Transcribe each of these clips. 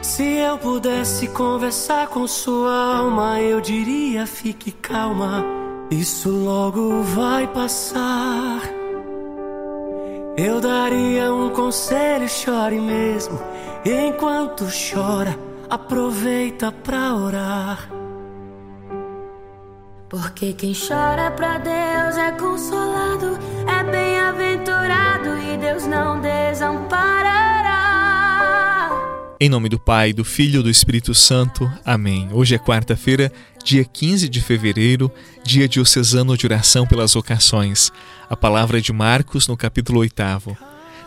Se eu pudesse conversar com sua alma, eu diria: fique calma, isso logo vai passar. Eu daria um conselho, chore mesmo. Enquanto chora, aproveita pra orar. Porque quem chora pra Deus é consolado, é bem-aventurado e Deus não desamparará. Em nome do Pai, do Filho e do Espírito Santo. Amém. Hoje é quarta-feira, dia 15 de fevereiro, dia diocesano de oração pelas vocações. A palavra de Marcos no capítulo 8.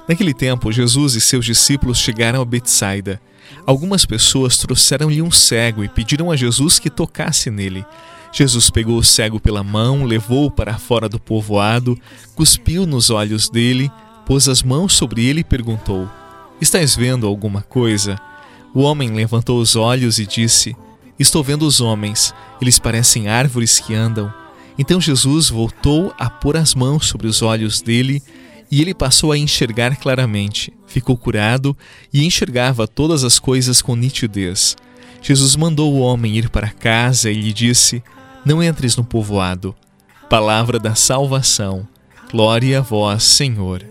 Naquele tempo, Jesus e seus discípulos chegaram a Betsaida. Algumas pessoas trouxeram-lhe um cego e pediram a Jesus que tocasse nele. Jesus pegou o cego pela mão, levou-o para fora do povoado, cuspiu nos olhos dele, pôs as mãos sobre ele e perguntou: Estás vendo alguma coisa? O homem levantou os olhos e disse: Estou vendo os homens, eles parecem árvores que andam. Então Jesus voltou a pôr as mãos sobre os olhos dele e ele passou a enxergar claramente. Ficou curado e enxergava todas as coisas com nitidez. Jesus mandou o homem ir para casa e lhe disse: não entres no povoado. Palavra da salvação. Glória a vós, Senhor.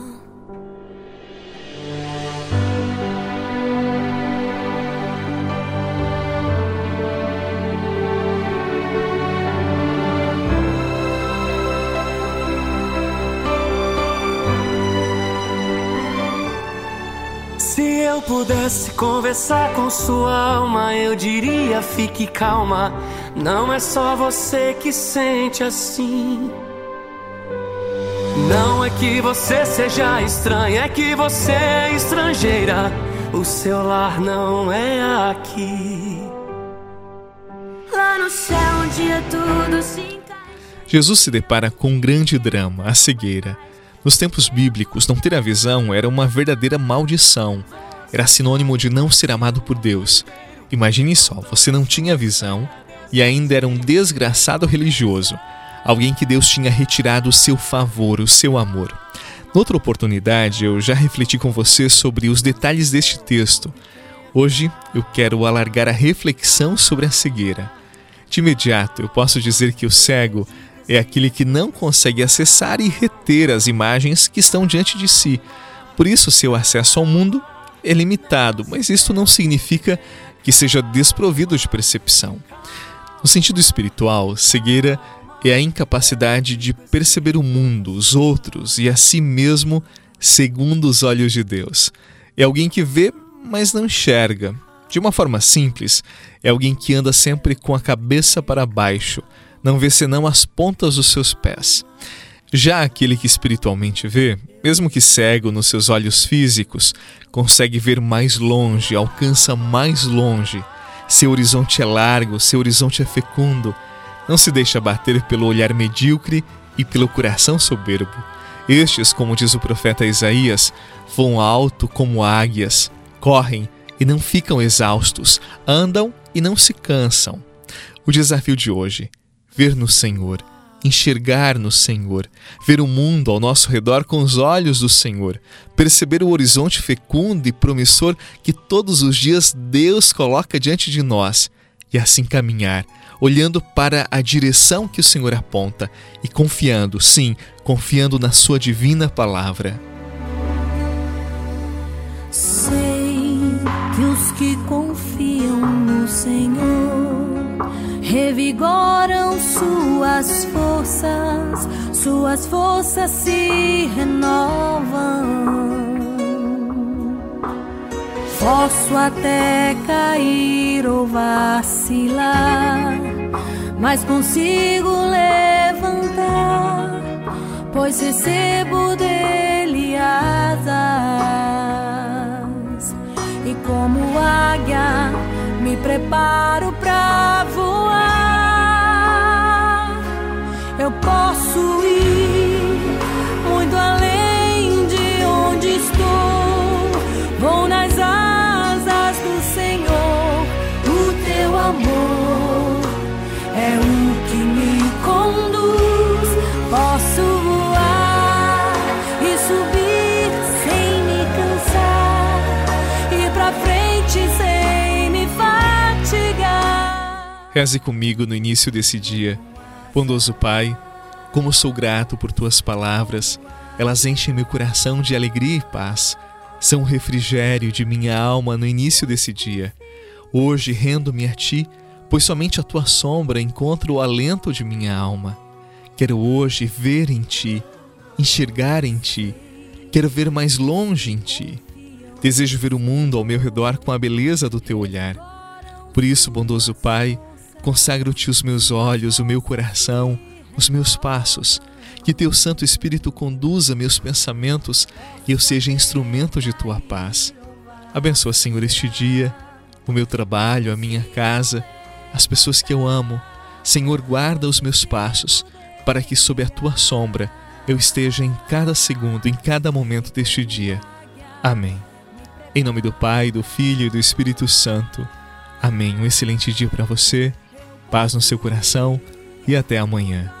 Pudesse conversar com sua alma, eu diria: fique calma. Não é só você que sente assim. Não é que você seja estranha, é que você é estrangeira. O seu lar não é aqui. Lá no céu, um dia tudo se encaixa. Jesus se depara com um grande drama, a cegueira. Nos tempos bíblicos, não ter a visão era uma verdadeira maldição. Era sinônimo de não ser amado por Deus. Imagine só, você não tinha visão e ainda era um desgraçado religioso, alguém que Deus tinha retirado o seu favor, o seu amor. Noutra oportunidade, eu já refleti com você sobre os detalhes deste texto. Hoje eu quero alargar a reflexão sobre a cegueira. De imediato, eu posso dizer que o cego é aquele que não consegue acessar e reter as imagens que estão diante de si. Por isso, seu acesso ao mundo é limitado, mas isto não significa que seja desprovido de percepção. No sentido espiritual, cegueira é a incapacidade de perceber o mundo, os outros e a si mesmo segundo os olhos de Deus. É alguém que vê, mas não enxerga. De uma forma simples, é alguém que anda sempre com a cabeça para baixo, não vê senão as pontas dos seus pés. Já aquele que espiritualmente vê, mesmo que cego nos seus olhos físicos, consegue ver mais longe, alcança mais longe. Seu horizonte é largo, seu horizonte é fecundo. Não se deixa bater pelo olhar medíocre e pelo coração soberbo. Estes, como diz o profeta Isaías, voam alto como águias, correm e não ficam exaustos, andam e não se cansam. O desafio de hoje ver no Senhor, enxergar no Senhor, ver o mundo ao nosso redor com os olhos do Senhor, perceber o horizonte fecundo e promissor que todos os dias Deus coloca diante de nós e assim caminhar, olhando para a direção que o Senhor aponta e confiando, sim, confiando na Sua divina palavra. Sei que os que confiam no Senhor revigoram suas forças, suas forças se renovam. Posso até cair ou vacilar, mas consigo levantar, pois recebo dele asas. E como águia, me preparo pra voar eu posso ir muito além de onde estou. Vou nas asas do Senhor, o teu amor é o que me conduz. Posso voar e subir sem me cansar, ir pra frente sem me fatigar. Reze comigo no início desse dia Bondoso Pai, como sou grato por tuas palavras, elas enchem meu coração de alegria e paz. São o refrigério de minha alma no início desse dia. Hoje rendo-me a ti, pois somente a tua sombra encontra o alento de minha alma. Quero hoje ver em ti, enxergar em ti, quero ver mais longe em ti. Desejo ver o mundo ao meu redor com a beleza do teu olhar. Por isso, bondoso Pai, consagro-te os meus olhos, o meu coração, os meus passos. Que teu Santo Espírito conduza meus pensamentos e eu seja instrumento de tua paz. Abençoa, Senhor, este dia, o meu trabalho, a minha casa, as pessoas que eu amo. Senhor, guarda os meus passos, para que sob a tua sombra eu esteja em cada segundo, em cada momento deste dia. Amém. Em nome do Pai, do Filho e do Espírito Santo. Amém. Um excelente dia para você paz no seu coração e até amanhã.